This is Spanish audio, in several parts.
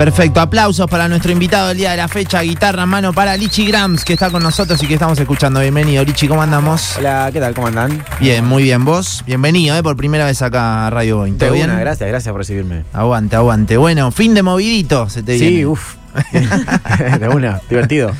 Perfecto, aplausos para nuestro invitado del día de la fecha, guitarra en mano para Lichi Grams, que está con nosotros y que estamos escuchando. Bienvenido, Lichi, ¿cómo andamos? Hola, ¿qué tal? ¿Cómo andan? Bien, muy bien, vos. Bienvenido, ¿eh? por primera vez acá a Radio Boeing. ¿Todo bien? una, gracias, gracias por recibirme. Aguante, aguante. Bueno, fin de movidito, se te viene. Sí, uff. de una, divertido.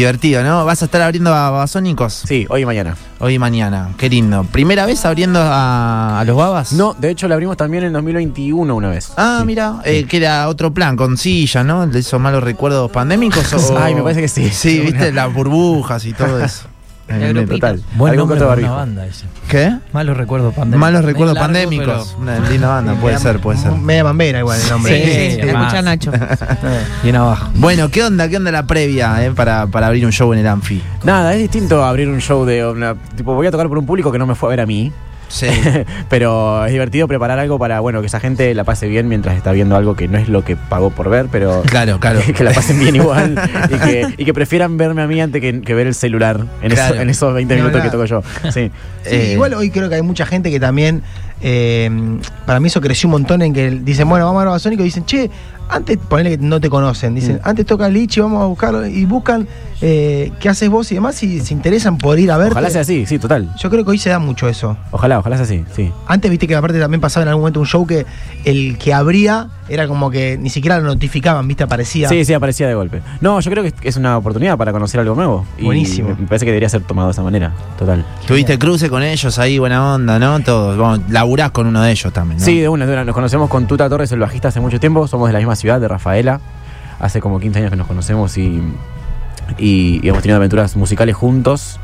Divertido, ¿no? ¿Vas a estar abriendo a Babasónicos? Sí, hoy y mañana. Hoy y mañana, qué lindo. ¿Primera vez abriendo a, a los babas? No, de hecho la abrimos también en 2021 una vez. Ah, Sí. mira, eh, que era otro plan, con silla, ¿no? De esos malos recuerdos pandémicos. o- Ay, me parece que sí. Sí, viste, las burbujas y todo eso. Grupito. total. Buen nombre para una banda ese. ¿Qué? Malos recuerdos pandémicos. Malos recuerdos largo, pandémicos. Una linda banda, puede ser, puede ser. Media bambera igual el nombre. Sí, Te más. escucha Nacho. Bien abajo. Bueno, ¿qué onda? ¿Qué onda la previa eh, para, para abrir un show en el Anfi? Nada, es distinto abrir un show de una, tipo voy a tocar por un público que no me fue a ver a mí, Sí. pero es divertido preparar algo para bueno que esa gente la pase bien mientras está viendo algo que no es lo que pagó por ver, pero Claro, claro. que la pasen bien igual y que, y que prefieran verme a mí antes que, que ver el celular en, Claro. eso- en esos 20 Ni minutos que toco yo. Sí. Sí, Eh, igual hoy creo que hay mucha gente que también, eh, para mí eso creció un montón en que dicen, bueno, vamos a ver Babasónico y dicen, che, antes, ponele que no te conocen, dicen, Mm. antes toca Lichi, vamos a buscarlo y buscan eh, qué haces vos y demás y se interesan por ir a verte. Ojalá sea así, sí, total. Yo creo que hoy se da mucho eso. Ojalá, ojalá sea así, sí. Antes viste que aparte también pasaba en algún momento un show que el que abría era como que ni siquiera lo notificaban, viste, aparecía. Sí, sí, aparecía de golpe. No, yo creo que es una oportunidad para conocer algo nuevo. Y Buenísimo. Me parece que debería ser tomado de esa manera, total. Tuviste cruce con ellos ahí, buena onda, ¿no? Todos. Bueno, laburás con uno de ellos también, ¿no? Sí, de una, de una. Nos conocemos con Tuta Torres, el bajista, hace mucho tiempo. Somos de la misma ciudad, de Rafaela. Hace como 15 años que nos conocemos y, y- y hemos tenido aventuras musicales juntos.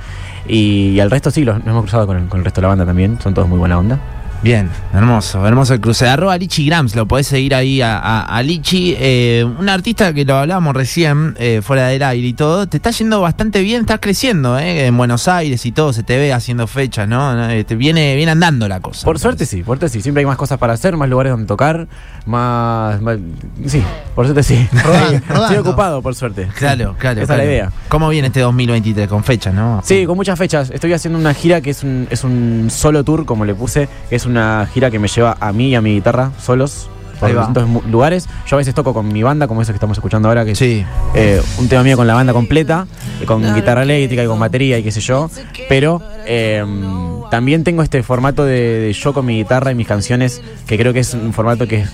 Y, y al resto sí, los, nos hemos cruzado con el, con el resto de la banda también. Son todos muy buena onda. Bien, hermoso, hermoso el cruce. Arroba Lichi Grams, lo podés seguir ahí a, a- a Lichi. Eh, un artista que lo hablábamos recién, eh, fuera del aire y todo. Te está yendo bastante bien, estás creciendo, ¿eh? En Buenos Aires y todo, se te ve haciendo fechas, ¿no? ¿no? Eh, Te viene, viene andando la cosa. Por suerte sí, por suerte sí. Siempre hay más cosas para hacer, más lugares donde tocar, más... más- sí, por suerte sí. Rodando, Estoy rodando. ocupado, por suerte. Claro, claro. Esa es claro. la idea. ¿Cómo viene este 2023 con fechas, no? Sí, con muchas fechas. Estoy haciendo una gira que es un, es un solo tour, como le puse, que es una gira que me lleva a mí y a mi guitarra solos por distintos lugares. Yo a veces toco con mi banda, como eso que estamos escuchando ahora, que es Sí. eh, un tema mío con la banda completa, eh, con guitarra eléctrica y con batería y qué sé yo. Pero eh, también tengo este formato de, de yo con mi guitarra y mis canciones, que creo que es un formato que es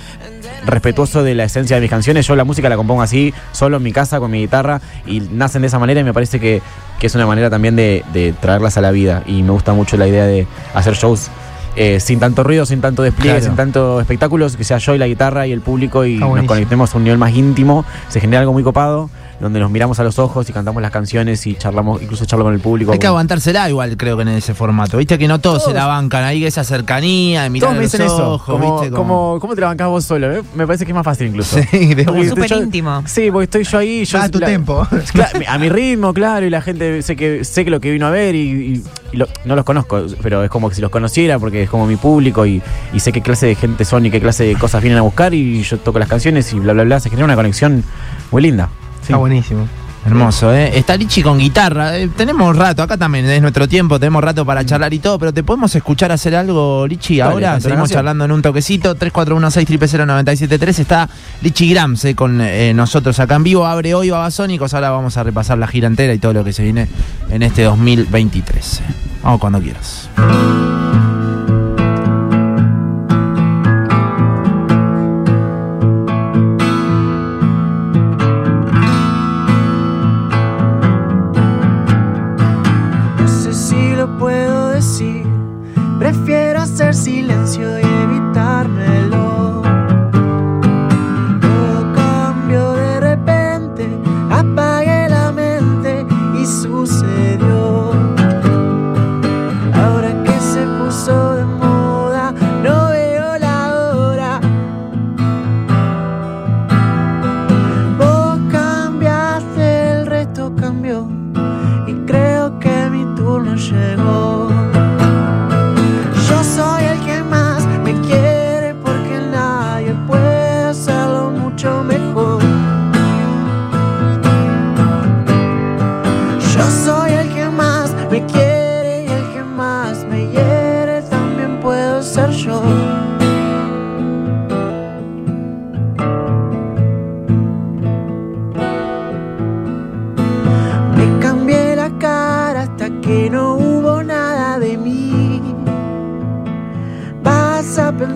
respetuoso de la esencia de mis canciones. Yo la música la compongo así, solo en mi casa con mi guitarra y nacen de esa manera y me parece que, que es una manera también de, de traerlas a la vida y me gusta mucho la idea de hacer shows. Eh, sin tanto ruido, sin tanto despliegue, Claro. sin tanto espectáculos, que sea yo y la guitarra y el público y nos conectemos a un nivel más íntimo, se genera algo muy copado, donde nos miramos a los ojos y cantamos las canciones y charlamos, incluso charlo con el público. Hay que aguantársela igual, creo que en ese formato. Viste que no todos, se la bancan ahí, esa cercanía, de mirar Todos a me los dicen eso. ojos, como, ¿viste? como- ¿Cómo te la bancás vos solo? eh? Me parece que es más fácil incluso. Sí, de una. Súper yo- íntimo. Sí, porque estoy yo ahí. Yo Da tu la- tempo. A mi ritmo, claro, y la gente sé que sé que lo que vino a ver y, y- y lo- no los conozco, pero es como que si los conociera porque es como mi público y, y sé qué clase de gente son y qué clase de cosas vienen a buscar y yo toco las canciones y bla bla bla, se genera una conexión muy linda. Está buenísimo. Hermoso, ¿eh? Está Lichi con guitarra. eh, tenemos rato, acá también es nuestro tiempo, tenemos rato para charlar y todo, pero ¿te podemos escuchar hacer algo, Lichi? Dale, ahora seguimos charlando en un toquecito. 3416 Está Lichi Grams eh, con eh, nosotros acá en vivo. Abre hoy Babasónicos. Ahora vamos a repasar la gira entera y todo lo que se viene en este 2023. Vamos cuando quieras.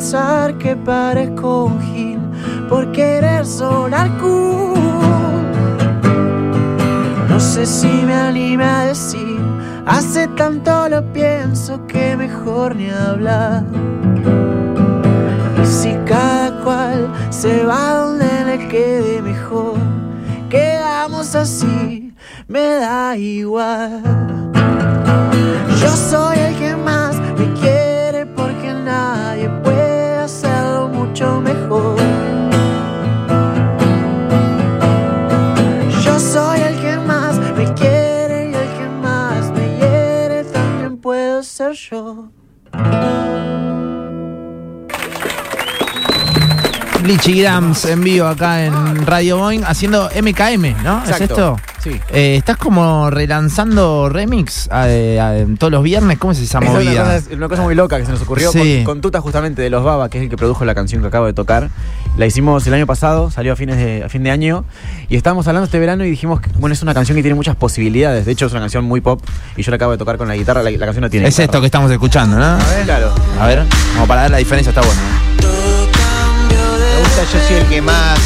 Pensar que parezco un gil por querer sonar cool. No sé si me anime a decir, hace tanto lo pienso que mejor ni hablar. Y si cada cual se va donde le quede mejor, quedamos así, me da igual. Yo soy ser yo. Lichi Grams en vivo acá en Radio Boeing haciendo MKM, ¿no? ¿Es Exacto. esto? Sí. Eh, ¿Estás como relanzando remix eh, eh, todos los viernes? ¿Cómo es esa Es una movida? cosa, es una cosa muy loca que se nos ocurrió Sí. con, con Tuta justamente de los Baba, que es el que produjo la canción que acabo de tocar. La hicimos el año pasado, salió a fines de, a fin de año y estábamos hablando este verano y dijimos que bueno, es una canción que tiene muchas posibilidades. De hecho, es una canción muy pop y yo la acabo de tocar con la guitarra. La, la canción no tiene Es guitarra. esto que estamos escuchando, ¿no? Claro. A ver, como para ver la diferencia está bueno. Gusta, yo soy el que más.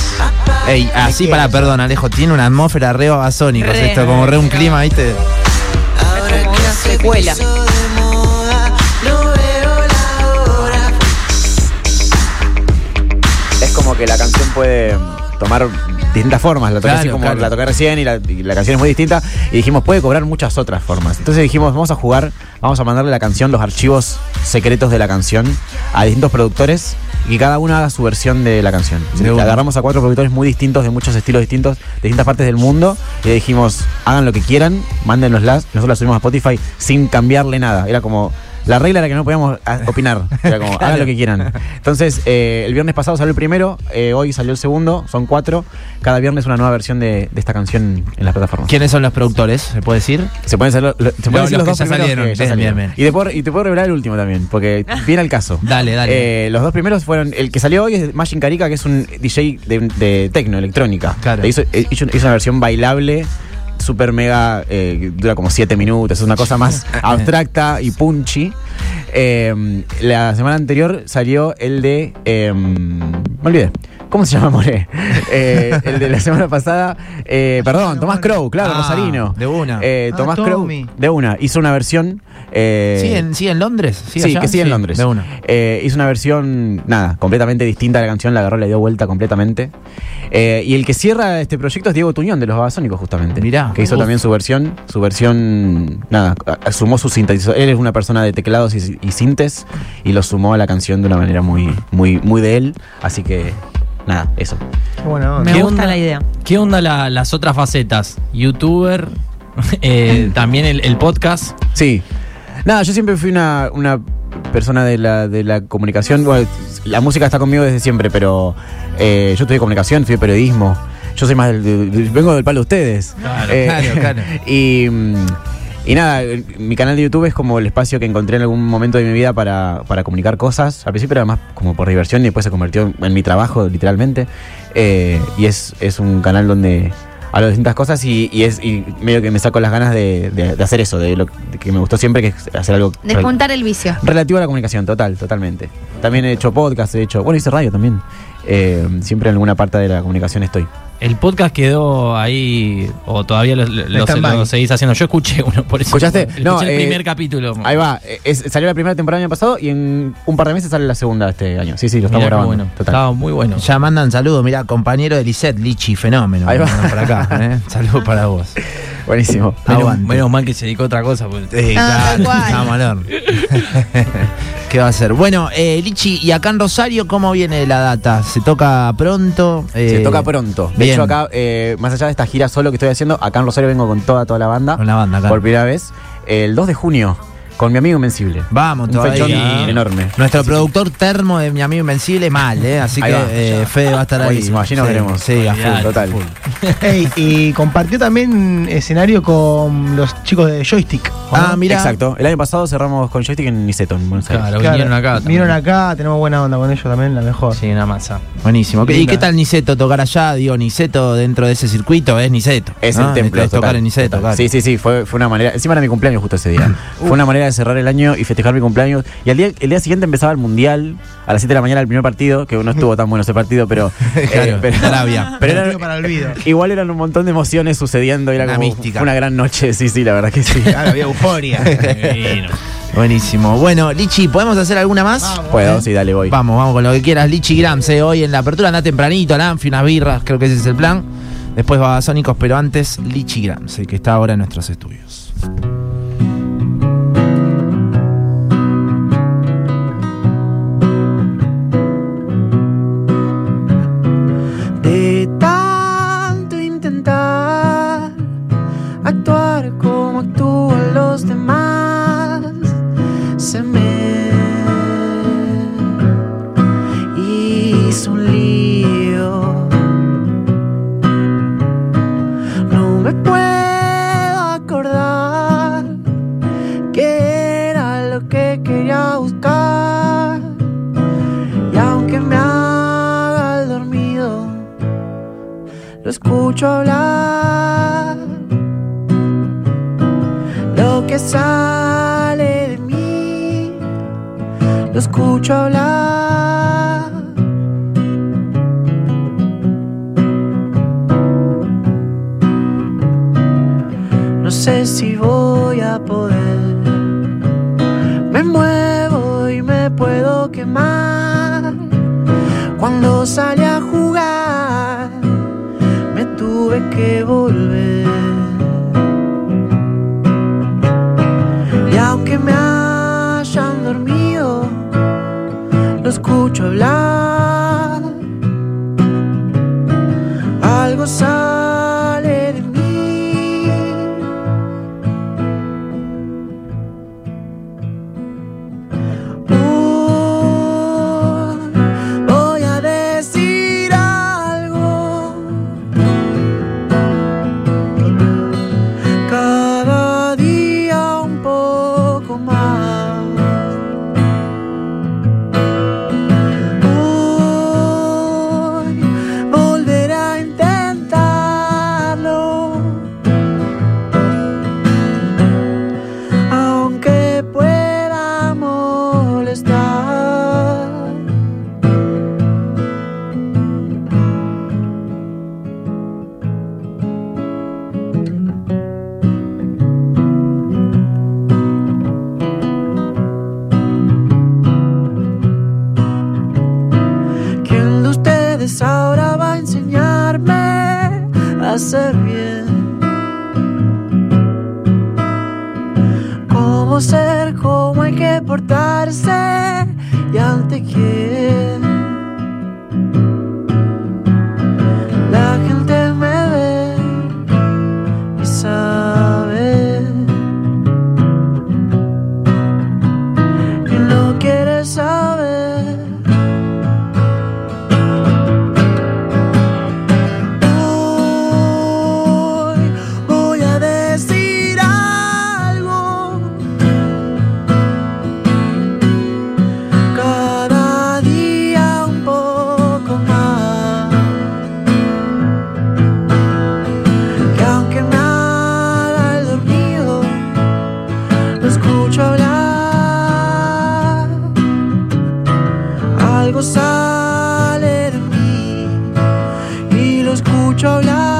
Ey, así para, perdón, Alejo, tiene una atmósfera re babasónicos Re. esto, como re un clima, ¿viste? Es como una secuela. Es como que la canción puede tomar distintas formas. La toqué Claro, así como claro. la toqué recién y la, y la canción es muy distinta. Y dijimos, puede cobrar muchas otras formas. Entonces dijimos, vamos a jugar, vamos a mandarle la canción, los archivos secretos de la canción a distintos productores y que cada uno haga su versión de la canción. Agarramos a cuatro productores muy distintos, de muchos estilos distintos, de distintas partes del mundo y dijimos, hagan lo que quieran, mándennoslas. Nosotros las subimos a Spotify sin cambiarle nada. Era como... La regla era que no podíamos ah, opinar. Era como, hagan lo que quieran. Entonces, eh, el viernes pasado salió el primero, eh, hoy salió el segundo, son cuatro. Cada viernes una nueva versión de, de esta canción en las plataformas. ¿Quiénes son los productores? ¿Se puede decir? Se pueden, hacer, lo- se pueden Los- decir los los, que dos ya salieron, que ya bien, salieron. bien, bien. Y, te puedo, y te puedo revelar el último también, porque viene al caso. Dale, dale. Eh, los dos primeros fueron. El que salió hoy es Machine Carica, que es un DJ de, de tecno, electrónica. Claro. Le Hizo, hizo, hizo una versión bailable, super mega, eh, dura como 7 minutos. Es una cosa más abstracta y punchy. Eh, la semana anterior salió el de. eh, me olvidé. ¿Cómo se llama, More? Eh, el de la semana pasada. eh, perdón, Tomás Crow, claro, Ah, Rosarino. de una. Eh, Ah, Tomás Crow, de una. Hizo una versión. ¿Sí, en, sí, en Londres? ¿Sí, Sí, allá? que sí en Londres. De una. Eh, hizo una versión, nada, completamente distinta a la canción, la agarró, le dio vuelta completamente. Y el que cierra este proyecto es Diego Tuñón de los Babasónicos, justamente. Mirá. Que hizo Uf. también su versión, su versión, nada, sumó su sintetizador. Él es una persona de teclados y, y sintes y lo sumó a la canción de una manera muy, muy, muy de él. Así que, nada, eso. Onda. Me ¿Qué gusta onda? la idea. ¿Qué onda la- las otras facetas? YouTuber, eh, también el, el podcast. Sí. Nada, yo siempre fui una, una persona de la, de la comunicación. Bueno, la música está conmigo desde siempre, pero eh, yo estudié comunicación, estudié periodismo. Yo soy más del, del- del- vengo del palo de ustedes. Claro, claro, claro. Y, mm, y nada, mi canal de YouTube es como el espacio que encontré en algún momento de mi vida para, para comunicar cosas. Al principio era más como por diversión y después se convirtió en mi trabajo, literalmente. Eh, y es, es un canal donde hablo de distintas cosas y, y es y medio que me saco las ganas de, de- de hacer eso, de lo de que me gustó siempre, que es hacer algo Despuntar el vicio. relativo a la comunicación, total, totalmente. También he hecho podcast, he hecho, bueno, hice radio también. Eh, siempre en alguna parte de la comunicación estoy. El podcast quedó ahí, o todavía lo, lo- lo- stand-by. lo seguís haciendo. Yo escuché uno, por eso. ¿Escuchaste? Escuché No, el eh, primer capítulo. Ahí va, eh, es- salió la primera temporada el año pasado y en un par de meses sale la segunda este año. Sí, sí, lo estamos Mirá grabando. bueno. Total. Estaba muy bueno. Ya mandan saludos, mira, compañero de Lisette, Lichi, fenómeno. Ahí va. Por acá, ¿eh? Saludos para vos. Buenísimo. Menos, menos mal que se dedicó a otra cosa. porque- Sí, Ah, claro, tal cual. vamos al horno. ¿Qué va a ser? Bueno, eh, Lichi, ¿y acá en Rosario cómo viene la data? ¿Se toca pronto? Se Eh, toca pronto. De bien. hecho, acá, eh, más allá de esta gira solo que estoy haciendo, acá en Rosario vengo con toda, toda la banda. Con la banda, acá. Por primera vez. El 2 de junio, con mi amigo Invencible. Vamos Un fechón enorme. Nuestro productor termo de mi amigo Invencible, mal, ¿eh? Así Ahí que va. eh, Fede va a estar ahí. Buenísimo, allí nos Sí, veremos. Sí, a full. Olvidate, total. full. Ey, y compartió también escenario con los chicos de Joystick. ¿o Ah, no? mira. Exacto. El año pasado cerramos con joystick en Niceto, en Buenos Aires. Claro, Claro, vinieron acá. también. Vinieron acá, tenemos buena onda con ellos también, la mejor. Sí, una masa. Buenísimo. ¿Y Linda. qué tal Niceto tocar allá? Digo, Niceto dentro de ese circuito es Niceto. Es ¿no? el templo. Es tocar en Niceto, claro. Sí, sí, sí. Fue, fue una manera. Encima era mi cumpleaños justo ese día. fue una manera manera de cerrar el año y festejar mi cumpleaños. Y al día, el día siguiente empezaba el mundial, a las 7 de la mañana el primer partido, que no estuvo tan bueno ese partido, pero. eh, Claro, pero- Arabia. pero era- Partido para el olvido. igual eran un montón de emociones sucediendo. Era Una como mística. una gran noche, sí, sí, la verdad que sí. Claro, había euforia. Buenísimo. Bueno, Lichi, ¿podemos hacer alguna más? Puedo, sí, dale, voy. Vamos, vamos con lo que quieras. Lichi Grams, eh, hoy en la apertura anda tempranito al Anfi, unas birras, creo que ese es el plan. Después Babasónicos, pero antes Lichi Grams, eh, que está ahora en nuestros estudios. Hizo un lío. No me puedo acordar qué era lo que quería buscar. Y aunque me haga dormido, lo escucho hablar. Lo que sale de mí, lo escucho hablar. Algo sale hacer bien? Cómo ser, cómo hay que portarse y ante quién. Algo sale de mí y lo escucho hablar.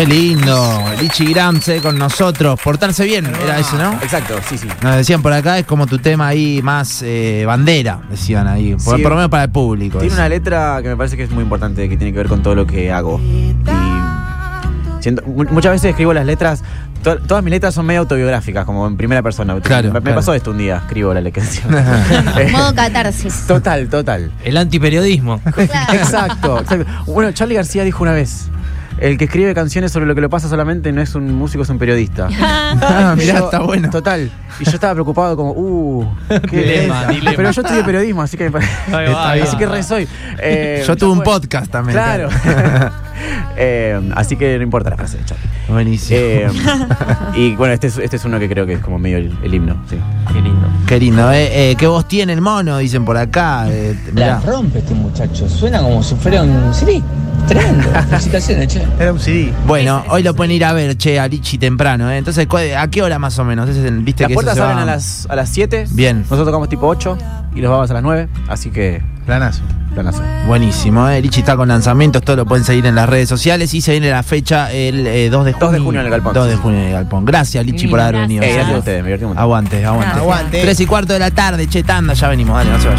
Qué lindo. Lichi Grams eh, con nosotros. Portarse bien, era eso, ¿no? Exacto, sí, sí. Nos decían por acá, es como tu tema ahí más eh, bandera, decían ahí. Por, Sí. por lo menos para el público. Tiene eso. una letra que me parece que es muy importante, que tiene que ver con todo lo que hago. Y siento- muchas veces escribo las letras, to- todas mis letras son medio autobiográficas, como en primera persona. Claro, me, pasó esto un día, escribo la letra. Modo catarsis. total, total. El antiperiodismo. Claro. Exacto, exacto. Bueno, Charlie García dijo una vez, el que escribe canciones sobre lo que le pasa solamente no es un músico, es un periodista. Ah, Y mirá, yo- está bueno. Total. Y yo estaba preocupado como, uh, qué Dilema, dilema. Pero yo estudio periodismo, así que me parece- Ahí va, ahí así va. que re soy. Eh, Yo tuve un fue. podcast también. Claro. Eh, así que no importa la frase de Charlie. Buenísimo. Eh, y bueno, este es, este es uno que creo que es como medio el, el himno. Sí. Qué lindo. Qué lindo, ¿eh? Eh, ¿Qué voz tiene el mono? Dicen por acá. Eh, La rompe este muchacho, suena como si fuera un CD. Tremendo. Felicitaciones, che. Era un CD. Bueno, hoy lo pueden ir a ver, che, a Lichi temprano, ¿eh? Entonces, ¿cu- ¿a qué hora más o menos? ¿Viste Las que puertas se abren va- a las, a las 7. Bien. Nosotros tocamos tipo 8 y los vamos a las 9. Así que, Planazo. planazo. Buenísimo, ¿eh? Lichi está con lanzamientos, todo lo pueden seguir en las redes sociales y se viene la fecha el eh, 2 de junio. 2 de junio en el Galpón. 2 de junio en el Galpón. Gracias, Lichi, por haber venido. Eh, gracias a ustedes, me divertí. Aguante, aguante. Aguante. 3 y cuarto de la tarde, che, tanda, ya venimos, dale, no se vayan.